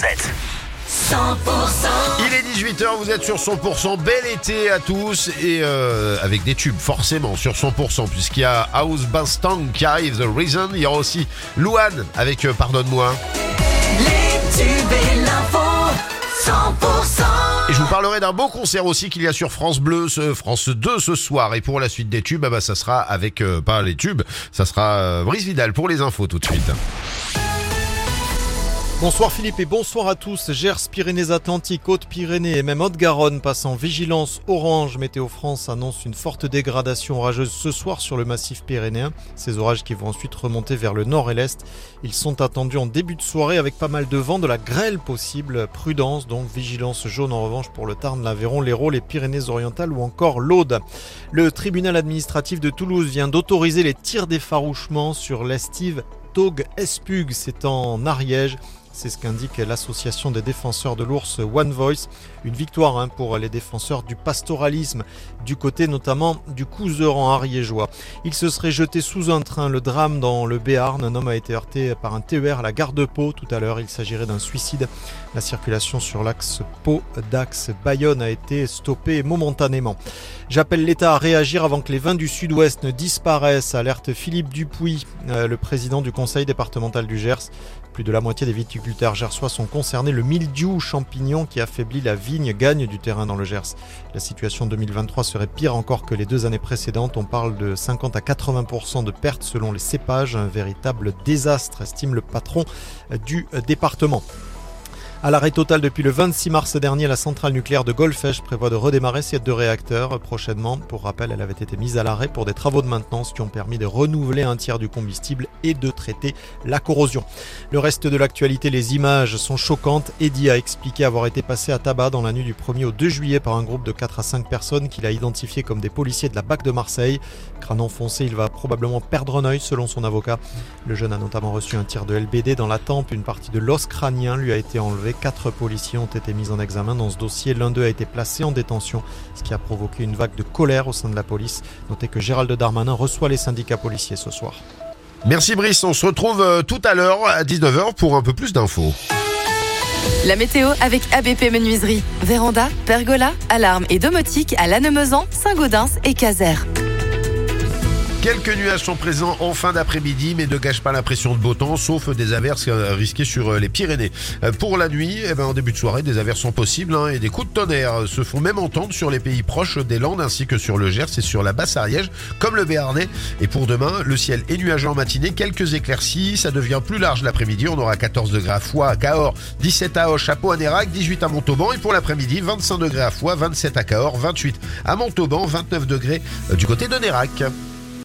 100% 100% Il est 18h, vous êtes sur 100%, bel été à tous et euh, avec des tubes forcément sur 100% puisqu'il y a House Bastang qui arrive, The Reason, il y aura aussi Louane avec euh, Pardonne-moi. Les tubes et l'info 100% Et je vous parlerai d'un beau concert aussi qu'il y a sur France Bleu, ce, France 2 ce soir. Et pour la suite des tubes, ah bah, ça sera avec, euh, pas les tubes, ça sera euh, Brice Vidal pour les infos tout de suite. Bonsoir Philippe et bonsoir à tous. Gers, Pyrénées-Atlantiques, Haute-Pyrénées et même Haute-Garonne passent en vigilance orange. Météo France annonce une forte dégradation orageuse ce soir sur le massif pyrénéen. Ces orages qui vont ensuite remonter vers le nord et l'est. Ils sont attendus en début de soirée avec pas mal de vent, de la grêle possible. Prudence donc, vigilance jaune en revanche pour le Tarn, l'Aveyron, l'Hérault, les Pyrénées-Orientales ou encore l'Aude. Le tribunal administratif de Toulouse vient d'autoriser les tirs d'effarouchement sur l'estive Tog Espug, c'est en Ariège. C'est ce qu'indique l'association des défenseurs de l'ours One Voice. Une victoire hein, pour les défenseurs du pastoralisme, du côté notamment du couseran ariégeois. Il se serait jeté sous un train. Le drame dans le Béarn. Un homme a été heurté par un TER à la gare de Pau tout à l'heure. Il s'agirait d'un suicide. La circulation sur l'axe Pau-Dax-Bayonne a été stoppée momentanément. J'appelle l'État à réagir avant que les vins du sud-ouest ne disparaissent, alerte Philippe Dupuis, euh, le président du conseil départemental du Gers. Plus de la moitié des viticulteurs gersois sont concernés. Le mildiou champignon qui affaiblit la vigne gagne du terrain dans le Gers. La situation 2023 serait pire encore que les deux années précédentes. On parle de 50 à 80% de pertes selon les cépages. Un véritable désastre, estime le patron du département. À l'arrêt total depuis le 26 mars dernier, la centrale nucléaire de Golfech prévoit de redémarrer ses deux réacteurs prochainement. Pour rappel, elle avait été mise à l'arrêt pour des travaux de maintenance qui ont permis de renouveler un tiers du combustible et de traiter la corrosion. Le reste de l'actualité, les images sont choquantes. Eddie a expliqué avoir été passé à tabac dans la nuit du 1er au 2 juillet par un groupe de 4 à 5 personnes qu'il a identifié comme des policiers de la BAC de Marseille. Crâne enfoncé, il va probablement perdre un œil selon son avocat. Le jeune a notamment reçu un tir de LBD dans la tempe. Une partie de l'os crânien lui a été enlevée. Quatre policiers ont été mis en examen dans ce dossier. L'un d'eux a été placé en détention, ce qui a provoqué une vague de colère au sein de la police. Notez que Gérald Darmanin reçoit les syndicats policiers ce soir. Merci Brice, on se retrouve euh, tout à l'heure à 19h pour un peu plus d'infos. La météo avec ABP Menuiserie. Véranda, pergola, alarme et domotique à Lannemezan, Saint-Gaudens et Caser. Quelques nuages sont présents en fin d'après-midi, mais ne gâchent pas l'impression de beau temps, sauf des averses euh, risquées sur euh, les Pyrénées. Euh, Pour la nuit, eh ben, en début de soirée, des averses sont possibles hein, et des coups de tonnerre se font même entendre sur les pays proches des Landes ainsi que sur le Gers et sur la basse Ariège, comme le Béarnais. Et pour demain, le ciel est nuageux en matinée, quelques éclaircies, ça devient plus large l'après-midi. On aura 14 degrés à Foix, à Cahors, 17 à Auch, à Pau, à Nérac, 18 à Montauban et pour l'après-midi, 25 degrés à Foix, 27 à Cahors, 28 à Montauban, 29 degrés du côté de Nérac.